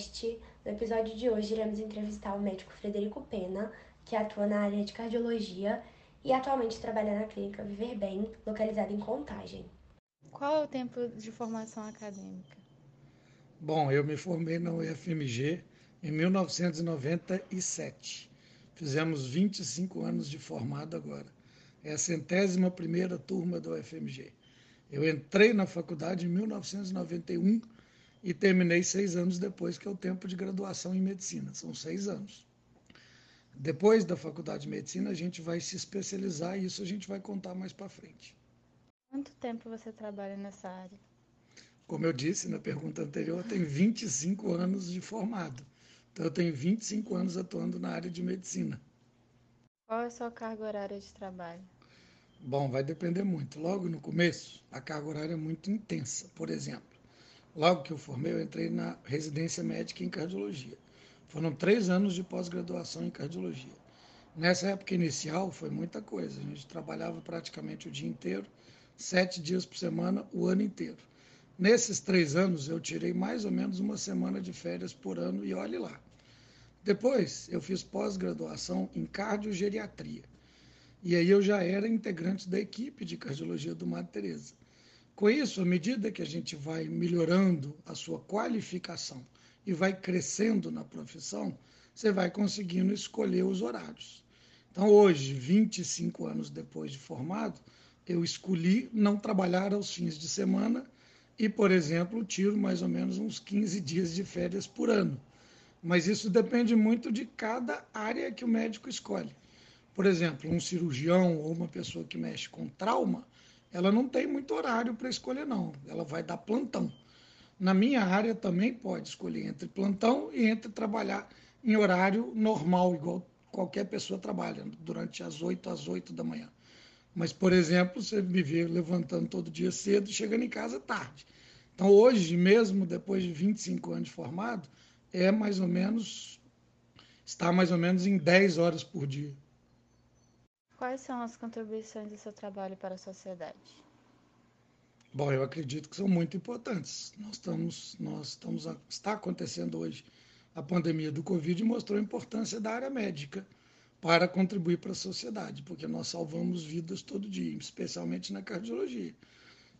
podcast. No episódio de hoje, iremos entrevistar o médico Frederico Pena, que atua na área de cardiologia e atualmente trabalha na clínica Viver Bem, localizada em Contagem. Qual é o tempo de formação acadêmica? Bom, eu me formei na UFMG em 1997. Fizemos 25 anos de formado agora. É a centésima primeira turma da UFMG. Eu entrei na faculdade em 1991 e terminei seis anos depois, que é o tempo de graduação em medicina. São seis anos. Depois da faculdade de medicina, a gente vai se especializar e isso a gente vai contar mais para frente. Quanto tempo você trabalha nessa área? Como eu disse na pergunta anterior, tenho 25 anos de formado. Então, eu tenho 25 anos atuando na área de medicina. Qual é a sua carga horária de trabalho? Bom, vai depender muito. Logo no começo, a carga horária é muito intensa. Por exemplo, logo que eu formei, eu entrei na residência médica em cardiologia. Foram três anos de pós-graduação em cardiologia. Nessa época inicial, foi muita coisa. A gente trabalhava praticamente o dia inteiro, sete dias por semana, o ano inteiro. Nesses três anos, eu tirei mais ou menos uma semana de férias por ano e olhe lá. Depois, eu fiz pós-graduação em cardiogeriatria. E aí eu já era integrante da equipe de cardiologia do Madre Teresa. Com isso, à medida que a gente vai melhorando a sua qualificação e vai crescendo na profissão, você vai conseguindo escolher os horários. Então, hoje, 25 anos depois de formado, eu escolhi não trabalhar aos fins de semana e, por exemplo, tiro mais ou menos uns 15 dias de férias por ano. Mas isso depende muito de cada área que o médico escolhe. Por exemplo, um cirurgião ou uma pessoa que mexe com trauma, ela não tem muito horário para escolher, não. Ela vai dar plantão. Na minha área também pode escolher entre plantão e entre trabalhar em horário normal, igual qualquer pessoa trabalha, durante as 8 às 8 da manhã. Mas, por exemplo, você me vê levantando todo dia cedo e chegando em casa tarde. Então, hoje, mesmo depois de 25 anos de formado, é mais ou menos, está mais ou menos em 10 horas por dia. Quais são as contribuições do seu trabalho para a sociedade? Bom, eu acredito que são muito importantes. Nós estamos, nós estamos, está acontecendo hoje a pandemia do Covid mostrou a importância da área médica para contribuir para a sociedade, porque nós salvamos vidas todo dia, especialmente na cardiologia.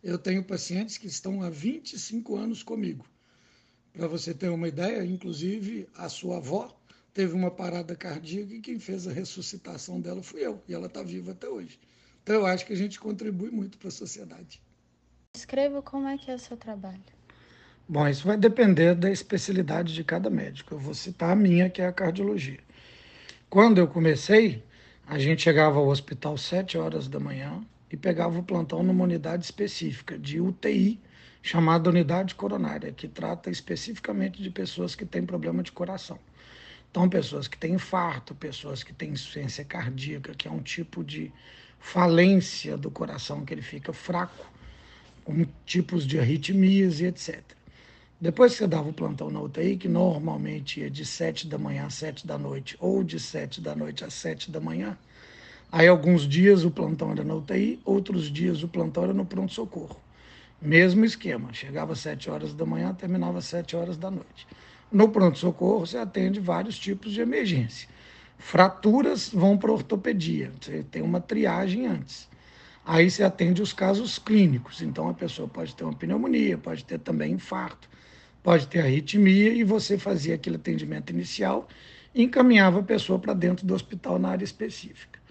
Eu tenho pacientes que estão há 25 anos comigo. Para você ter uma ideia, inclusive a sua avó teve uma parada cardíaca e quem fez a ressuscitação dela fui eu, e ela está viva até hoje. Então eu acho que a gente contribui muito para a sociedade. Descreva como é que é o seu trabalho. Bom, isso vai depender da especialidade de cada médico. Eu vou citar a minha, que é a cardiologia. Quando eu comecei, a gente chegava ao hospital às 7 horas da manhã e pegava o plantão numa unidade específica de UTI, chamada unidade coronária, que trata especificamente de pessoas que têm problema de coração. Então, pessoas que têm infarto, pessoas que têm insuficiência cardíaca, que é um tipo de falência do coração, que ele fica fraco, com tipos de arritmias e etc. Depois que você dava o plantão na UTI, que normalmente ia de 7 da manhã às 7 da noite, ou de 7 da noite às 7 da manhã, aí alguns dias o plantão era na UTI, outros dias o plantão era no pronto-socorro. Mesmo esquema, chegava às 7 horas da manhã, terminava às 7 horas da noite. No pronto-socorro, você atende vários tipos de emergência. Fraturas vão para ortopedia, você tem uma triagem antes. Aí você atende os casos clínicos. Então a pessoa pode ter uma pneumonia, pode ter também infarto, pode ter arritmia, e você fazia aquele atendimento inicial e encaminhava a pessoa para dentro do hospital na área específica.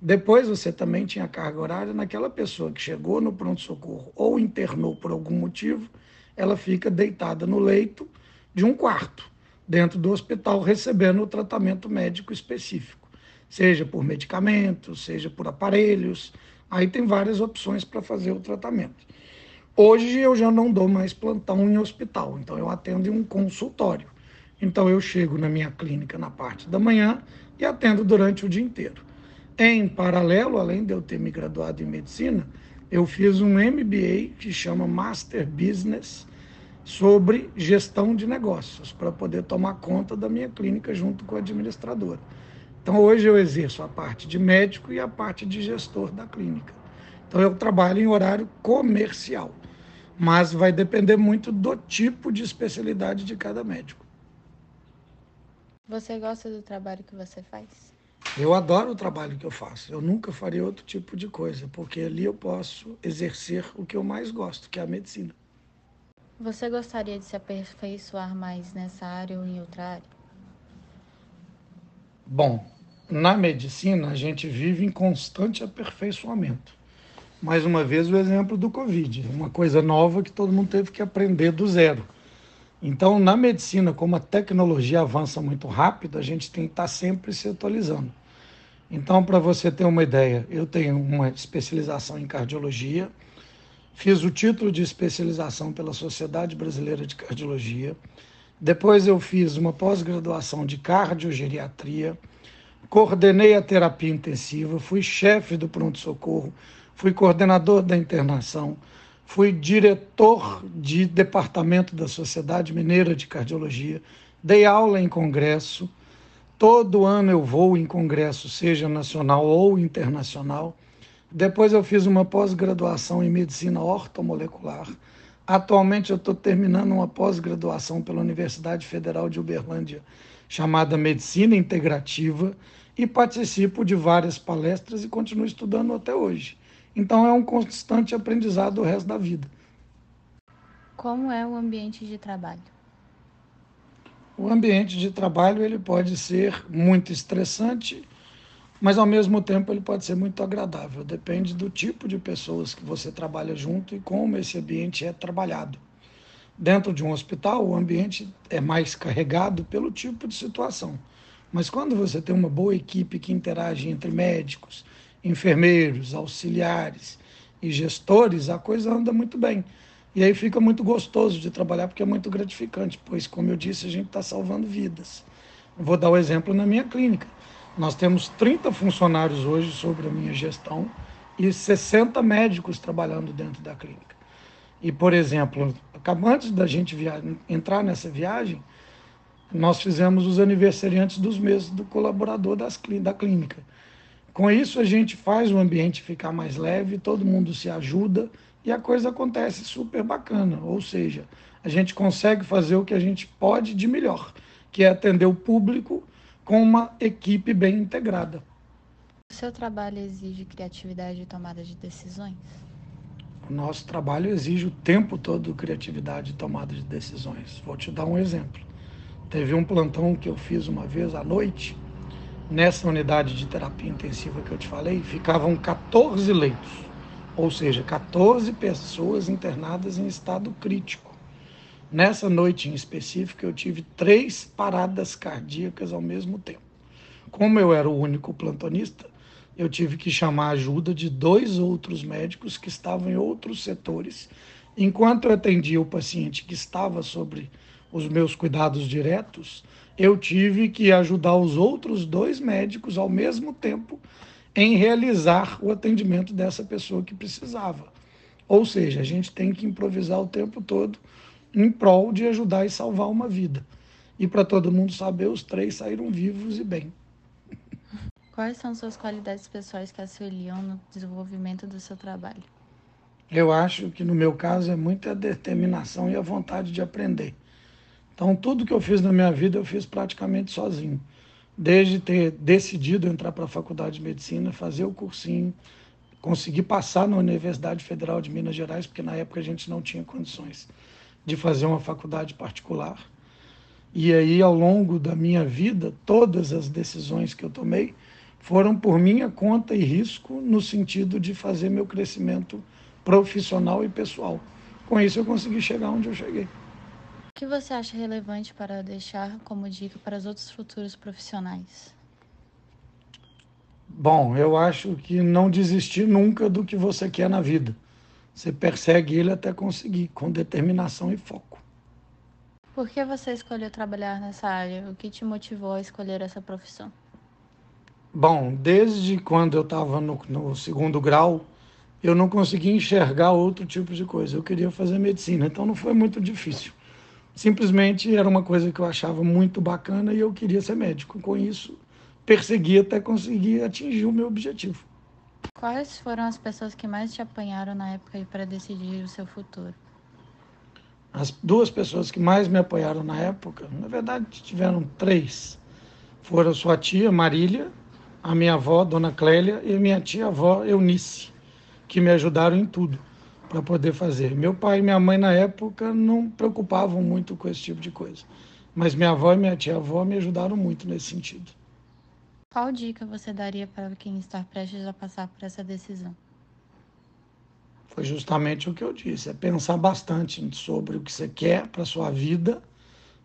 Depois você também tinha carga horária naquela pessoa que chegou no pronto-socorro ou internou por algum motivo, ela fica deitada no leito de um quarto dentro do hospital recebendo o tratamento médico específico, seja por medicamentos, seja por aparelhos. Aí tem várias opções para fazer o tratamento. Hoje eu já não dou mais plantão em hospital, então eu atendo em um consultório. Então eu chego na minha clínica na parte da manhã e atendo durante o dia inteiro. Em paralelo, além de eu ter me graduado em medicina, eu fiz um MBA que chama Master Business sobre gestão de negócios, para poder tomar conta da minha clínica junto com a administradora. Então, hoje eu exerço a parte de médico e a parte de gestor da clínica. Então, eu trabalho em horário comercial. mas vai depender muito do tipo de especialidade de cada médico. Você gosta do trabalho que você faz? Eu adoro o trabalho que eu faço. Eu nunca faria outro tipo de coisa, porque ali eu posso exercer o que eu mais gosto, que é a medicina. Você gostaria de se aperfeiçoar mais nessa área ou em outra área? Bom, na medicina a gente vive em constante aperfeiçoamento. Mais uma vez o exemplo do Covid, uma coisa nova que todo mundo teve que aprender do zero. Então, na medicina, como a tecnologia avança muito rápido, a gente tem que estar sempre se atualizando. Então, para você ter uma ideia, eu tenho uma especialização em cardiologia, fiz o título de especialização pela Sociedade Brasileira de Cardiologia, depois eu fiz uma pós-graduação de cardiogeriatria, coordenei a terapia intensiva, fui chefe do pronto-socorro, fui coordenador da internação, Fui diretor de departamento da Sociedade Mineira de Cardiologia, dei aula em congresso. Todo ano eu vou em congresso, seja nacional ou internacional. Depois eu fiz uma pós-graduação em medicina ortomolecular. Atualmente eu estou terminando uma pós-graduação pela Universidade Federal de Uberlândia, chamada Medicina Integrativa, e participo de várias palestras e continuo estudando até hoje. Então é um constante aprendizado o resto da vida. Como é o ambiente de trabalho? O ambiente de trabalho ele pode ser muito estressante, mas ao mesmo tempo ele pode ser muito agradável. Depende do tipo de pessoas que você trabalha junto e como esse ambiente é trabalhado. Dentro de um hospital, o ambiente é mais carregado pelo tipo de situação. Mas quando você tem uma boa equipe que interage entre médicos, enfermeiros, auxiliares e gestores, a coisa anda muito bem. E aí fica muito gostoso de trabalhar, porque é muito gratificante, pois, como eu disse, a gente está salvando vidas. vou dar o um exemplo na minha clínica. Nós temos 30 funcionários hoje sobre a minha gestão e 60 médicos trabalhando dentro da clínica. E, por exemplo, antes da gente entrar nessa viagem, nós fizemos os aniversariantes dos meses do colaborador da clínica. Com isso, a gente faz o ambiente ficar mais leve, todo mundo se ajuda e a coisa acontece super bacana. Ou seja, a gente consegue fazer o que a gente pode de melhor, que é atender o público com uma equipe bem integrada. O seu trabalho exige criatividade e tomada de decisões? O nosso trabalho exige o tempo todo criatividade e tomada de decisões. Vou te dar um exemplo. Teve um plantão que eu fiz uma vez à noite nessa unidade de terapia intensiva que eu te falei, ficavam 14 leitos, ou seja, 14 pessoas internadas em estado crítico. Nessa noite em específico, eu tive três paradas cardíacas ao mesmo tempo. Como eu era o único plantonista, eu tive que chamar a ajuda de dois outros médicos que estavam em outros setores, enquanto eu atendia o paciente que estava sobre os meus cuidados diretos, eu tive que ajudar os outros dois médicos ao mesmo tempo em realizar o atendimento dessa pessoa que precisava. Ou seja, a gente tem que improvisar o tempo todo em prol de ajudar e salvar uma vida. E para todo mundo saber, os três saíram vivos e bem. Quais são suas qualidades pessoais que auxiliam no desenvolvimento do seu trabalho? Eu acho que no meu caso é muita determinação e a vontade de aprender. Então, tudo que eu fiz na minha vida, eu fiz praticamente sozinho. Desde ter decidido entrar para a faculdade de medicina, fazer o cursinho, conseguir passar na Universidade Federal de Minas Gerais, porque na época a gente não tinha condições de fazer uma faculdade particular. E aí, ao longo da minha vida, todas as decisões que eu tomei foram por minha conta e risco, no sentido de fazer meu crescimento profissional e pessoal. Com isso, eu consegui chegar onde eu cheguei. O que você acha relevante para deixar como dica para os outros futuros profissionais? Bom, eu acho que não desistir nunca do que você quer na vida. Você persegue ele até conseguir, com determinação e foco. Por que você escolheu trabalhar nessa área? O que te motivou a escolher essa profissão? Bom, desde quando eu estava no, no, segundo grau, eu não conseguia enxergar outro tipo de coisa. Eu queria fazer medicina, então não foi muito difícil. Simplesmente era uma coisa que eu achava muito bacana e eu queria ser médico. Com isso, persegui até conseguir atingir o meu objetivo. Quais foram as pessoas que mais te apanharam na época para decidir o seu futuro? As duas pessoas que mais me apoiaram na época, na verdade tiveram três, foram sua tia Marília, a minha avó, Dona Clélia, e minha tia-avó Eunice, que me ajudaram em tudo para poder fazer. Meu pai e minha mãe na época não preocupavam muito com esse tipo de coisa, mas minha avó e minha tia-avó me ajudaram muito nesse sentido. Qual dica você daria para quem está prestes a passar por essa decisão? Foi justamente o que eu disse, é pensar bastante sobre o que você quer para sua vida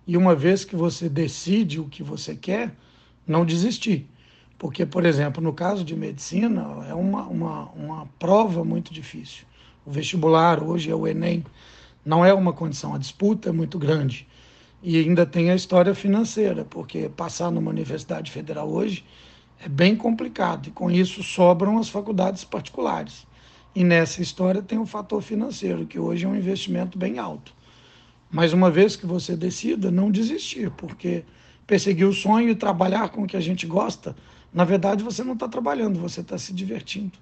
e uma vez que você decide o que você quer, não desistir. Porque, por exemplo, no caso de medicina, é uma, uma, uma prova muito difícil. O vestibular hoje é o Enem, não é uma condição, a disputa é muito grande. E ainda tem a história financeira, porque passar numa universidade federal hoje é bem complicado, e com isso sobram as faculdades particulares. E nessa história tem o fator financeiro, que hoje é um investimento bem alto. Mas uma vez que você decida, não desistir, porque perseguir o sonho e trabalhar com o que a gente gosta, na verdade você não está trabalhando, você está se divertindo.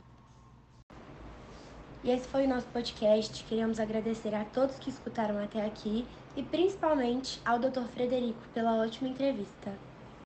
E esse foi o nosso podcast. Queríamos agradecer a todos que escutaram até aqui e principalmente ao Dr. Frederico pela ótima entrevista.